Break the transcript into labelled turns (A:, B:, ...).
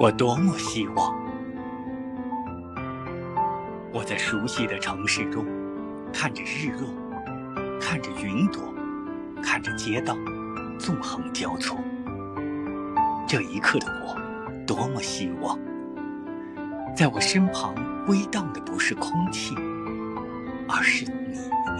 A: 我多么希望我在熟悉的城市中看着日落，看着云朵，看着街道纵横交错。这一刻的我多么希望在我身旁微荡的不是空气，而是你。